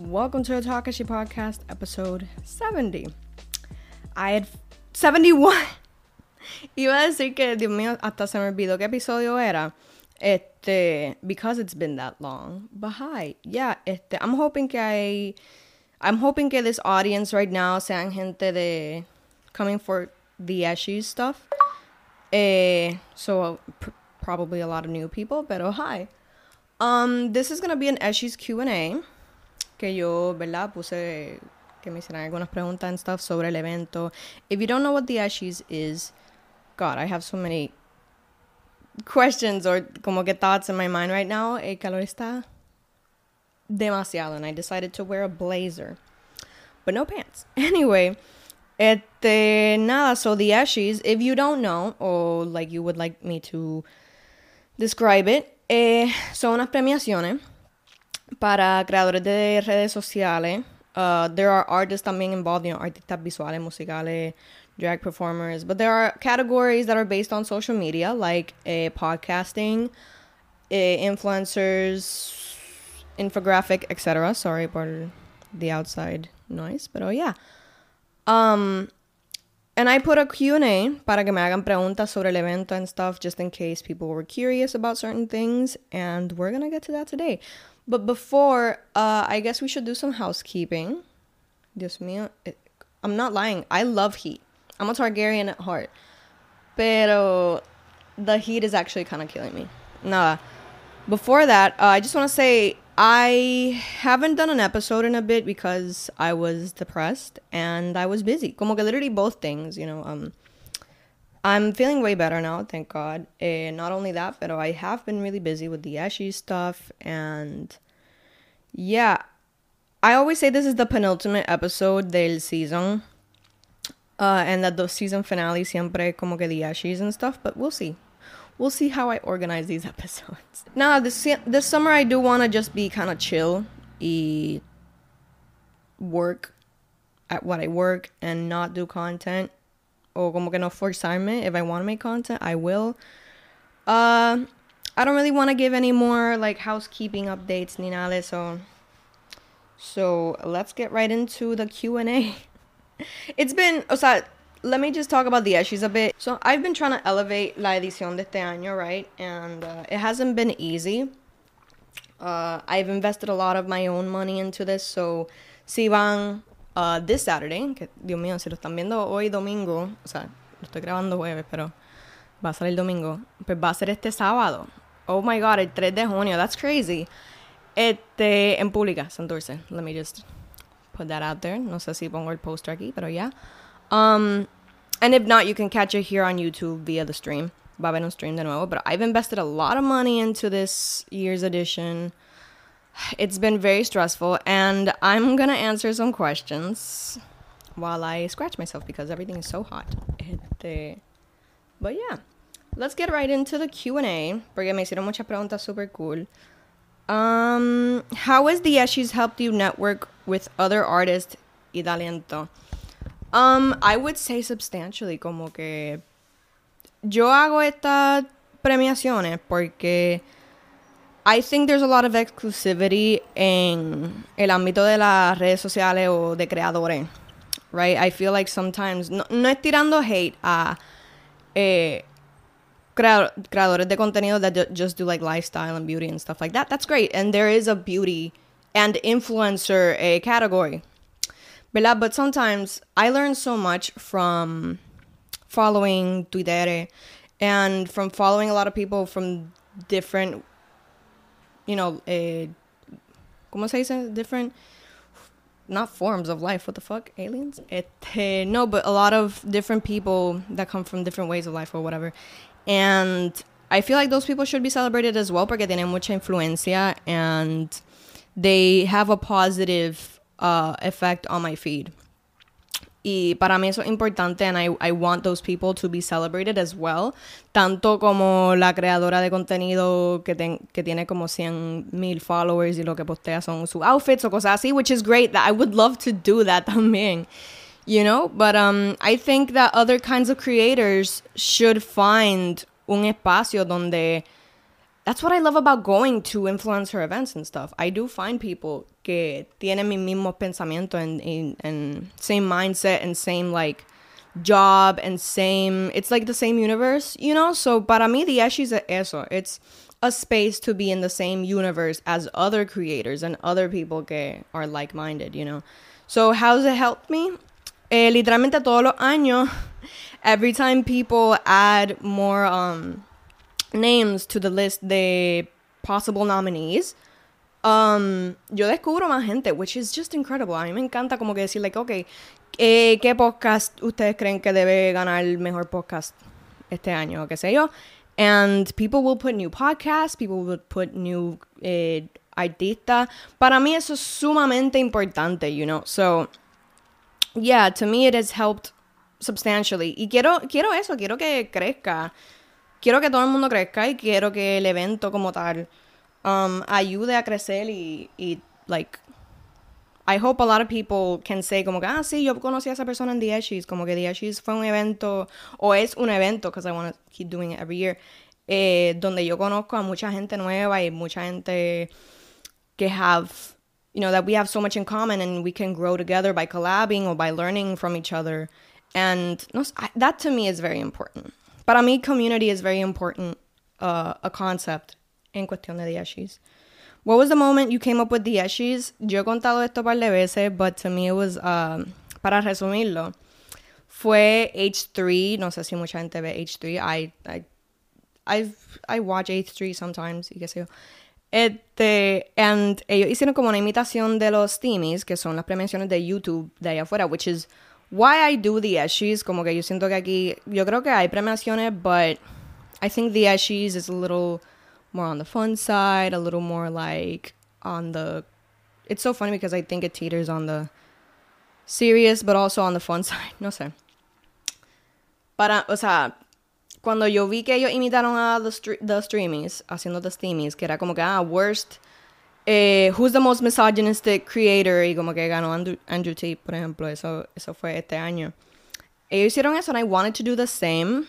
Welcome to the Talkeshi Podcast, episode 70. I had 71. Iba a decir que, Dios mío, hasta se me olvidó qué episodio era. Este, because it's been that long. But hi, yeah, este, I'm hoping que I, I'm hoping que this audience right now sean gente de, coming for the Eshis stuff. Eh, so pr- probably a lot of new people, pero hi. Um, this is gonna be an Eshis Q&A. Que yo, ¿verdad? Puse que me hicieran algunas preguntas and stuff sobre el evento. If you don't know what the Eshis is, God, I have so many questions or como que thoughts in my mind right now. El calor está demasiado, and I decided to wear a blazer, but no pants. Anyway, este nada. So the Eshis, if you don't know, or like you would like me to describe it, eh, son unas premiaciones para creadores de redes sociales. Uh, there are artists también involved, you know, artistas visuales, musicales, drag performers, but there are categories that are based on social media, like uh, podcasting, uh, influencers, infographic, etc. Sorry for the outside noise, oh yeah. Um, and I put a Q&A para que me hagan preguntas sobre el evento and stuff, just in case people were curious about certain things, and we're gonna get to that today. But before, uh, I guess we should do some housekeeping. Dios mío, it, I'm not lying. I love heat. I'm a Targaryen at heart. Pero the heat is actually kind of killing me. Nada. Before that, uh, I just want to say I haven't done an episode in a bit because I was depressed and I was busy. Como que literally both things, you know. Um, I'm feeling way better now, thank God. And not only that, but I have been really busy with the Ashy stuff. And yeah, I always say this is the penultimate episode del season. Uh, and that the season finale siempre como que the Eshis and stuff, but we'll see. We'll see how I organize these episodes. Now, this this summer I do want to just be kind of chill, y work at what I work and not do content o como que no forzarme. If I want to make content, I will. Uh, I don't really want to give any more like housekeeping updates ni nada so. So let's get right into the Q and A. It's been, o sea, let me just talk about the issues a bit. So I've been trying to elevate la edición de este año, right? And uh, it hasn't been easy. Uh, I've invested a lot of my own money into this, so si van uh, this Saturday, Dios mío, si lo están viendo hoy domingo, o sea, lo estoy grabando jueves, pero va a salir domingo, pues va a ser este sábado. Oh my god, el 3 de junio, that's crazy. Este, en Pública, Santurce. Let me just put that out there. No sé si pongo el poster aquí, pero ya. Yeah. Um, and if not, you can catch it here on YouTube via the stream. Va a stream de nuevo, but I've invested a lot of money into this year's edition. It's been very stressful, and I'm gonna answer some questions while I scratch myself because everything is so hot. But yeah, let's get right into the Q&A, porque me hicieron muchas preguntas super cool. Um, how has the Eshis helped you network with other artists y talento? Um, I would say substantially, como que yo hago estas premiaciones porque I think there's a lot of exclusivity en el ámbito de las redes sociales o de creadores, right? I feel like sometimes, no, no es tirando hate a eh, creadores de contenido that just do like lifestyle and beauty and stuff like that. That's great. And there is a beauty and influencer a category. ¿Verdad? But sometimes I learn so much from following Twitter and from following a lot of people from different, you know, eh, ¿cómo se dice? Different, not forms of life. What the fuck? Aliens? Este, no, but a lot of different people that come from different ways of life or whatever. And I feel like those people should be celebrated as well porque tienen mucha influencia and they have a positive uh, effect on my feed. Y para mí eso es importante and I, I want those people to be celebrated as well. Tanto como la creadora de contenido que, ten, que tiene como 100 mil followers y lo que postea son sus outfits o cosas así, which is great. That I would love to do that también. You know, but um, I think that other kinds of creators should find un espacio donde that's what I love about going to influencer events and stuff. I do find people que tienen mi mismo pensamiento and, same mindset and same like job and same it's like the same universe, you know? So para mí the Eshis es eso. It's a space to be in the same universe as other creators and other people que are like-minded, you know? So how's it helped me? Eh, literalmente todos los años, every time people add more um, names to the list de possible nominees, um, yo descubro más gente, which is just incredible. A mí me encanta como que decir, like, ok, eh, ¿qué podcast ustedes creen que debe ganar el mejor podcast este año? O qué sé yo. And people will put new podcasts, people will put new eh, artistas. Para mí eso es sumamente importante, you know. So, yeah, to me it has helped substantially. Y quiero, quiero eso, quiero que crezca. Quiero que todo el mundo crezca y quiero que el evento como tal um, ayude a crecer y, y, like, I hope a lot of people can say como que, ah, sí, yo conocí a esa persona en Eshis, como que Eshis fue un evento, o es un evento, because I want to keep doing it every year, eh, donde yo conozco a mucha gente nueva y mucha gente que have, you know, that we have so much in common and we can grow together by collabing or by learning from each other. And that to me is very important. Para mí, community is very important, uh, a concept en cuestión de Eshies. What was the moment you came up with the Eshies? Yo he contado esto par de veces, but to me it was, um, para resumirlo, fue H3, no sé si mucha gente ve H3, I, I, I, I watch H3 sometimes, y qué sé yo. Este, and ellos hicieron como una imitación de los Steamies, que son las prevenciones de YouTube de allá afuera, which is why I do the Eshies, como que yo siento que aquí, yo creo que hay premiaciones, but I think the Eshies is a little more on the fun side, a little more like on the. It's so funny because I think it teeters on the serious, but also on the fun side. No sé. Para, o sea, cuando yo vi que ellos imitaron a the, stre the streamies, haciendo the steamies, que era como que, ah, worst, eh, who's the most misogynistic creator, y como que ganó Andrew, Andrew Tate, por ejemplo, eso, eso fue este año. Ellos hicieron eso, and I wanted to do the same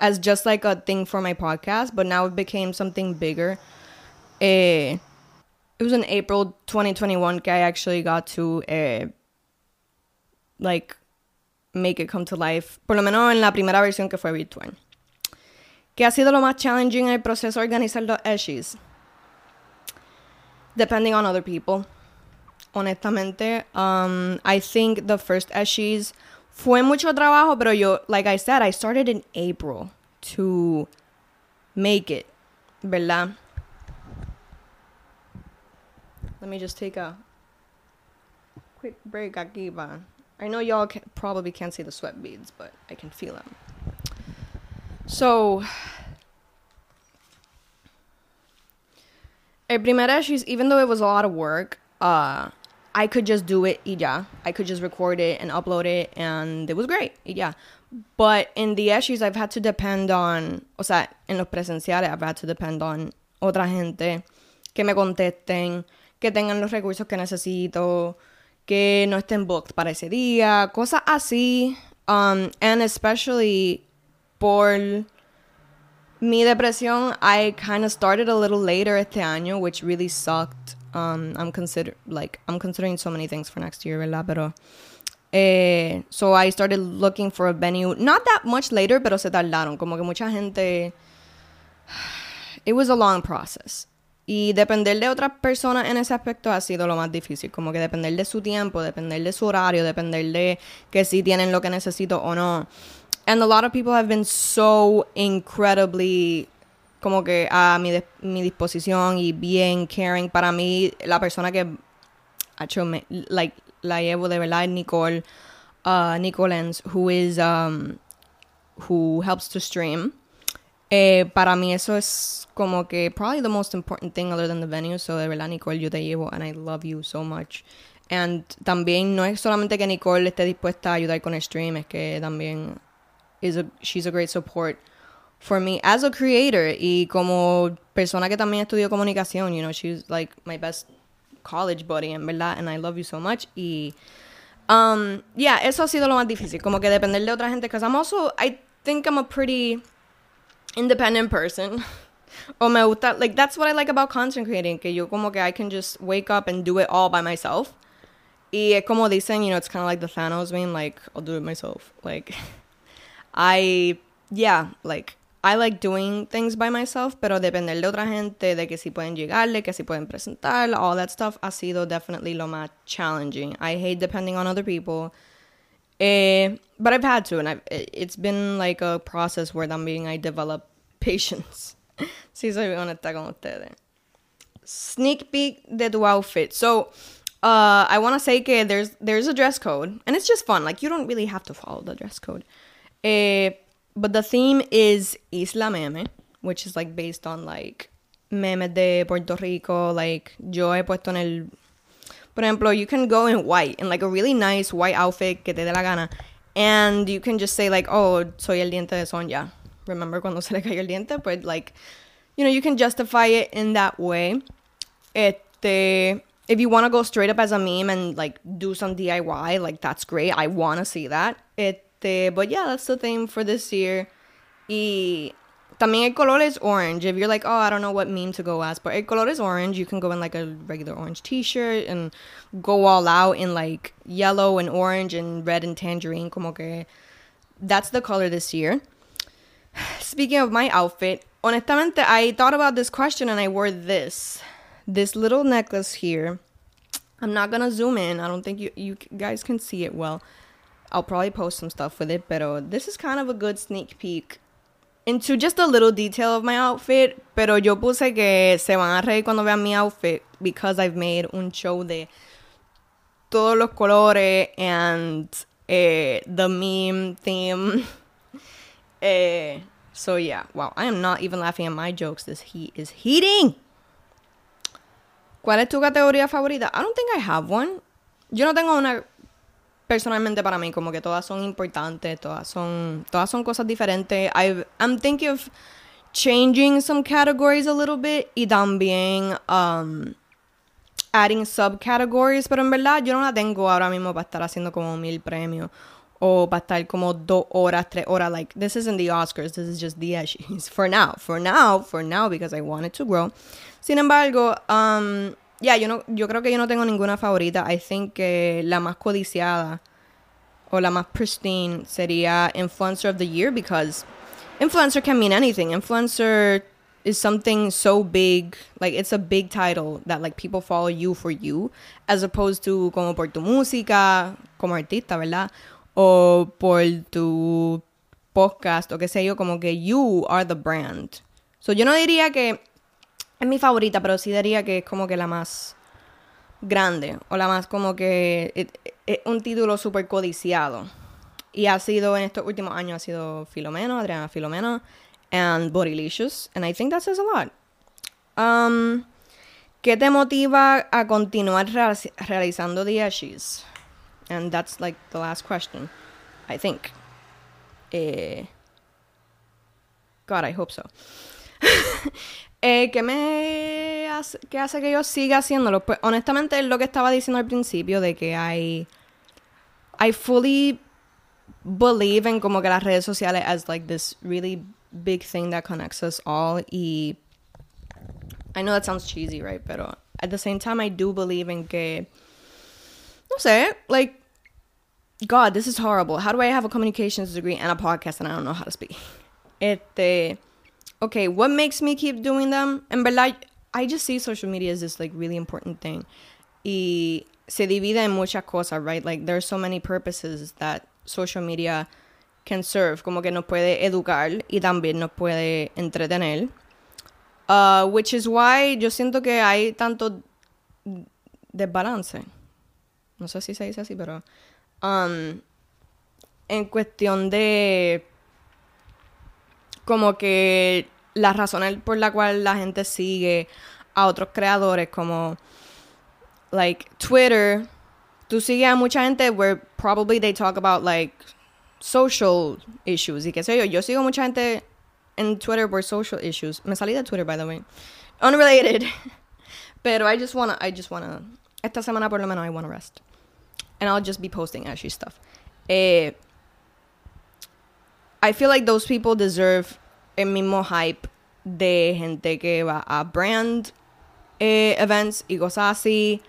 as just like a thing for my podcast, but now it became something bigger. Eh, it was in April 2021 que I actually got to eh, like make it come to life, por lo menos en la primera versión que fue virtual. ¿Qué ha sido lo más challenging en el proceso de organizar los? Depending on other people. Honestamente, um, I think the first Eshis fue mucho trabajo, pero yo, like I said, I started in April to make it, ¿verdad? Let me just take a quick break aquí, va. I know y'all can, probably can't see the sweat beads, but I can feel them. So, el primer Eshis, even though it was a lot of work, uh, I could just do it y ya. I could just record it and upload it and it was great yeah. But in the Eshis, I've had to depend on, o sea, en los presenciales, I've had to depend on otra gente que me contesten, que tengan los recursos que necesito, que no estén booked para ese día, cosas así. Um, and especially por mi depresión, I kind of started a little later este año, which really sucked. Um, I'm consider like I'm considering so many things for next year, ¿verdad? Pero eh, so I started looking for a venue not that much later, pero se tardaron, como que mucha gente It was a long process. Y depender de otras personas en ese aspecto ha sido lo más difícil, como que depender de su tiempo, depender de su horario, depender de que si tienen lo que necesito o no. And a lot of people have been so incredibly como que a mi, mi disposición y bien caring. Para mí, la persona que hecho, me, like, la llevo de verdad Nicole, uh, Nicolens, who is, um, who helps to stream. Eh, para mí eso es como que probably the most important thing other than the venue. So de verdad, Nicole, yo te llevo and I love you so much. And también no es solamente que Nicole esté dispuesta a ayudar con el stream, es que también is a, she's a great support for me as a creator y como persona que también estudió comunicación, you know, she's like my best college buddy, en verdad, and I love you so much. Y, um, yeah, eso ha sido lo más difícil, como que depender de otra gente, because I'm also, I think I'm a pretty independent person. o me gusta, like, that's what I like about content creating, que yo como que I can just wake up and do it all by myself. Y es como dicen, you know, it's kind of like the Thanos meme, like, I'll do it myself. Like, I, yeah, like, I like doing things by myself, pero depender de otra gente, de que si pueden llegarle, que si pueden presentar, all that stuff ha sido definitely lo más challenging. I hate depending on other people. Eh, but I've had to, and I've, it's been like a process where también I develop patience. si soy honesta con ustedes. Sneak peek de tu outfit. So, uh, I want to say que there's there's a dress code, and it's just fun. Like you don't really have to follow the dress code. Eh, but the theme is Isla Meme, which is like based on like memes de Puerto Rico. Like yo he puesto en el, por ejemplo, you can go in white in like a really nice white outfit que te dé la gana, and you can just say like, oh, soy el diente de Sonia. Remember cuando se le cayó el diente? But like, you know, you can justify it in that way. Este, if you want to go straight up as a meme and like do some DIY, like that's great. I want to see that. It Este, but yeah, that's the theme for this year. Y también el color is orange. If you're like, oh, I don't know what meme to go as, but el color is orange. You can go in like a regular orange t-shirt and go all out in like yellow and orange and red and tangerine. Como que that's the color this year. Speaking of my outfit, honestamente, I thought about this question and I wore this. This little necklace here. I'm not gonna zoom in. I don't think you, you guys can see it well. I'll probably post some stuff with it, pero this is kind of a good sneak peek into just a little detail of my outfit. Pero yo puse que se van a reír cuando vean mi outfit because I've made un show de todos los colores and eh, the meme theme. eh, so yeah, wow, I am not even laughing at my jokes. This heat is heating. ¿Cuál es tu categoría favorita? I don't think I have one. Yo no tengo una personalmente para mí como que todas son importantes, todas son todas son cosas diferentes. i I'm thinking of changing some categories a little bit y también um, adding subcategories, pero en verdad yo no la tengo ahora mismo para estar haciendo como mil premios o para estar como dos horas, tres horas. Like, this isn't the Oscars, this is just the Eshis. For now, for now, for now, because I want it to grow. Sin embargo, um, yeah, yo, no, yo creo que yo no tengo ninguna favorita. I think que la más codiciada o la más pristine sería Influencer of the Year because influencer can mean anything. Influencer is something so big, like it's a big title that like people follow you for you, as opposed to como por tu música, como artista, ¿verdad? O por tu podcast o qué sé yo, como que you are the brand. So yo no diría que es mi favorita, pero sí diría que es como que la más grande o la más como que es un título súper codiciado. Y ha sido en estos últimos años, ha sido Filomeno, Adriana Filomeno, and Bodylicious. And I think that says a lot. Um, ¿Qué te motiva a continuar realizando The Ashes? And that's like the last question, I think. Eh, God, I hope so. Eh, ¿Qué me hace, qué hace que yo siga haciéndolo? Pues honestamente es lo que estaba diciendo al principio de que hay... I fully believe en como que las redes sociales as like this really big thing that connects us all y I know that sounds cheesy, right? Pero at the same time I do believe en que no sé, like God, this is horrible. How do I have a communications degree and a podcast and I don't know how to speak? Este okay, what makes me keep doing them? En verdad, I just see social media as this like really important thing. Y se divide en muchas cosas, right? Like there's so many purposes that social media can serve. Como que nos puede educar y también nos puede entretener. Uh, which is why yo siento que hay tanto desbalance. No sé si se dice así, pero um, en cuestión de como que la razón por la cual la gente sigue a otros creadores como like Twitter. Tú sigues a mucha gente where probably they talk about like social issues y qué sé yo. Yo sigo mucha gente en Twitter por social issues. Me salí de Twitter by the way. Unrelated. Pero I just wanna I just wanna esta semana por lo menos I wanna rest. And I'll just be posting ashy stuff. Eh I feel like those people deserve el mismo hype de gente que va a brand eh, events y cosas así.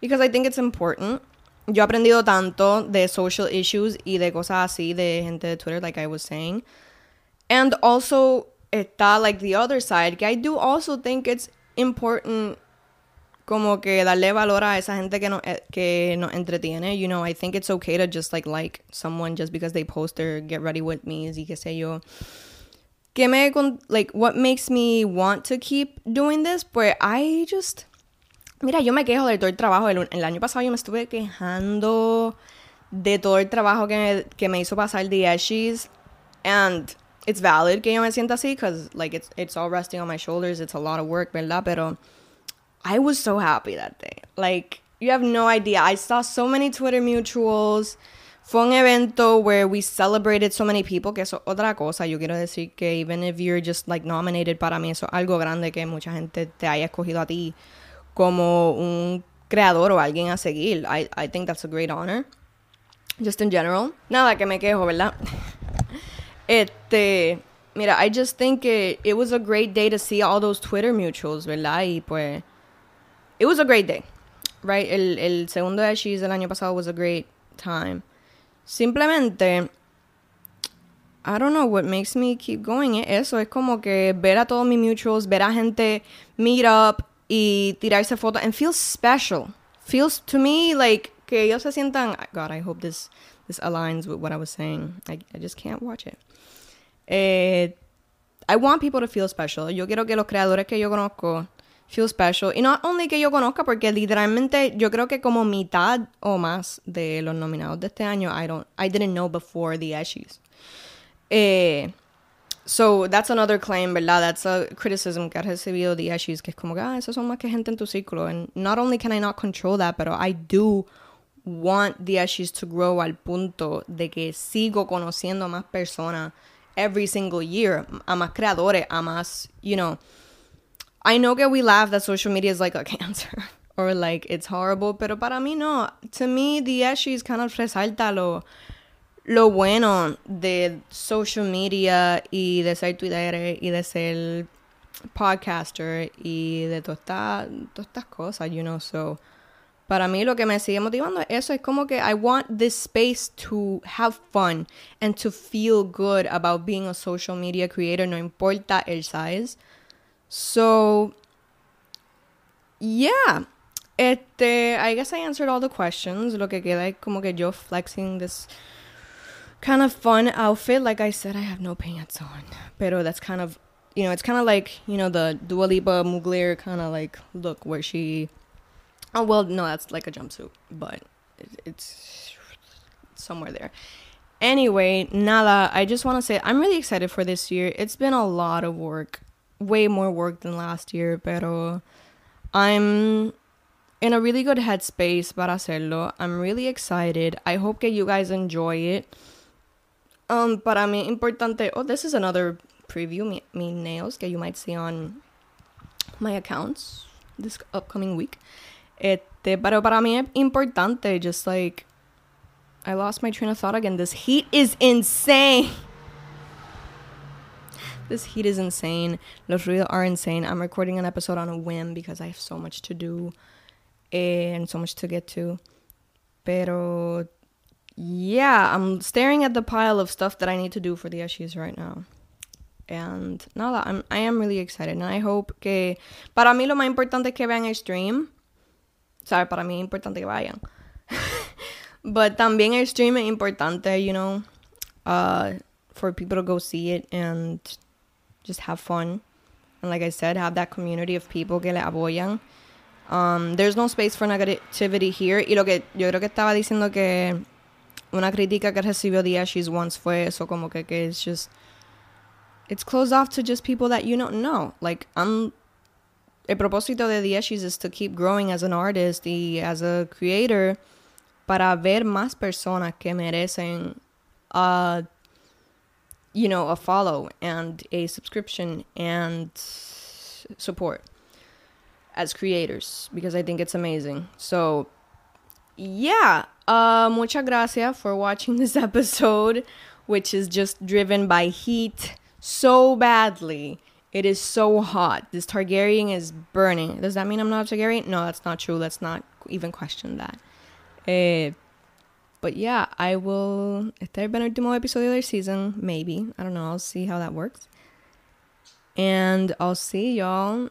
Because I think it's important. Yo he aprendido tanto de social issues y de cosas así de gente de Twitter, like I was saying. And also, está like the other side, que I do also think it's important como que darle valor a esa gente que no eh, que nos entretiene. You know, I think it's okay to just like like someone just because they post their get ready with me y qué sé yo. Que me like what makes me want to keep doing this? Pues I just Mira, yo me quejo de todo el trabajo. El, el año pasado yo me estuve quejando de todo el trabajo que me, que me hizo pasar the Eshis. And it's valid que yo me sienta así because like it's, it's all resting on my shoulders. It's a lot of work, ¿verdad? Pero I was so happy that day. Like, you have no idea. I saw so many Twitter mutuals. Fue un evento where we celebrated so many people, que eso otra cosa. Yo quiero decir que even if you're just like nominated para mí, eso es algo grande que mucha gente te haya escogido a ti como un creador o alguien a seguir. I, I think that's a great honor. Just in general. Nada que me quejo, ¿verdad? este, mira, I just think it, it was a great day to see all those Twitter mutuals, ¿verdad? Y pues it was a great day, right? El, el segundo de She's el año pasado was a great time. Simplemente, I don't know what makes me keep going. Eso es como que ver a todos mis mutuals, ver a gente meet up y tirarse fotos and feel special. Feels to me like que ellos se sientan. God, I hope this this aligns with what I was saying. I, I just can't watch it. Eh, I want people to feel special. Yo quiero que los creadores que yo conozco feel special. Y no only que yo conozca, porque literalmente yo creo que como mitad o más de los nominados de este año, I don't, I didn't know before the Eshis. Eh, so that's another claim, ¿verdad? That's a criticism que ha recibido the Eshis, que es como, ah, esos son más que gente en tu círculo. And not only can I not control that, pero I do want the Eshis to grow al punto de que sigo conociendo a más personas every single year, a más creadores, a más, you know, I know that we laugh that social media is like a cancer or like it's horrible, pero para mí no. To me, the Eshis kind of resalta lo, lo bueno de social media y de ser Twitter y de ser podcaster y de todas esta, todas estas cosas, you know. So, para mí lo que me sigue motivando eso es como que I want this space to have fun and to feel good about being a social media creator, no importa el size. So, yeah. Este, I guess I answered all the questions. Lo que queda es como que yo flexing this kind of fun outfit. Like I said, I have no pants on. Pero that's kind of, you know, it's kind of like, you know, the Dua Lipa Mugler kind of like look where she. Oh, well, no, that's like a jumpsuit, but it, it's somewhere there. Anyway, nada, I just want to say I'm really excited for this year. It's been a lot of work way more work than last year, pero I'm in a really good headspace para hacerlo. I'm really excited. I hope that you guys enjoy it. Um, para mí importante. Oh, this is another preview. Me, me nails that you might see on my accounts this upcoming week. Este, pero para mí es importante. Just like I lost my train of thought again. This heat is insane. This heat is insane. Los ruidos are insane. I'm recording an episode on a whim because I have so much to do and so much to get to. Pero yeah, I'm staring at the pile of stuff that I need to do for the Eshis right now. And nada, I'm, I am really excited. And I hope que. Para mí lo más importante es que vean el stream. ¿Sabes? Para mí es importante que vayan. but también el stream es importante, you know, uh, for people to go see it and just have fun. And like I said, have that community of people que le apoyan. Um, there's no space for negativity here. Y lo que yo creo que estaba diciendo que una crítica que recibió The Eshis once fue eso como que, que it's just it's closed off to just people that you don't know. Like I'm el propósito de The Eshis is to keep growing as an artist y as a creator para ver más personas que merecen uh, you know, a follow and a subscription and support as creators because I think it's amazing. So, yeah, uh, muchas gracias for watching this episode, which is just driven by heat so badly. It is so hot. This Targaryen is burning. Does that mean I'm not a Targaryen? No, that's not true. Let's not even question that. Eh, but yeah, I will. If Este es el último episodio del season, maybe. I don't know. I'll see how that works. And I'll see y'all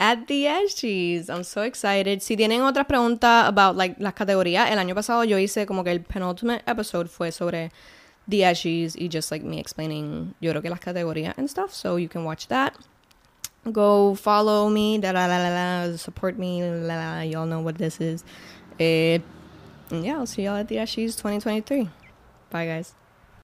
at the Eshis. I'm so excited. Si tienen otras preguntas about like las categorías, el año pasado yo hice como que el penultimate episode fue sobre the Eshis y just like me explaining yo creo que las categorías and stuff. So you can watch that. Go follow me, da la la la la, support me, la la. Y'all know what this is. Eh, yeah, I'll see y'all at the Eshis 2023. Bye guys.